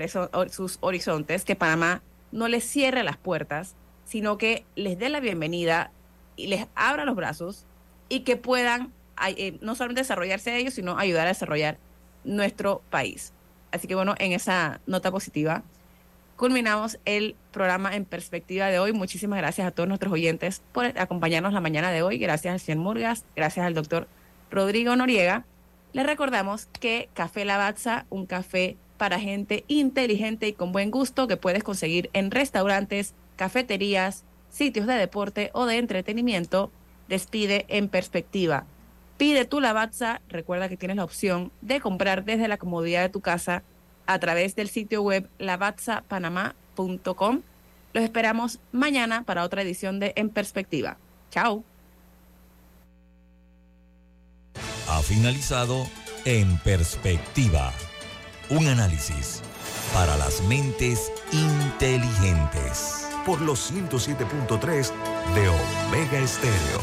horizontes, que Panamá no les cierre las puertas, sino que les dé la bienvenida y les abra los brazos y que puedan eh, no solamente desarrollarse ellos, sino ayudar a desarrollar nuestro país. Así que bueno, en esa nota positiva, culminamos el programa en perspectiva de hoy. Muchísimas gracias a todos nuestros oyentes por acompañarnos la mañana de hoy. Gracias al señor Murgas, gracias al doctor Rodrigo Noriega. Les recordamos que Café Lavazza, un café para gente inteligente y con buen gusto que puedes conseguir en restaurantes, cafeterías, sitios de deporte o de entretenimiento, despide en perspectiva. Pide tu Lavazza, recuerda que tienes la opción de comprar desde la comodidad de tu casa a través del sitio web lavazzapanamá.com. Los esperamos mañana para otra edición de En Perspectiva. Chao. Ha finalizado En Perspectiva, un análisis para las mentes inteligentes por los 107.3 de Omega Estéreo.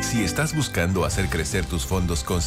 Si estás buscando hacer crecer tus fondos con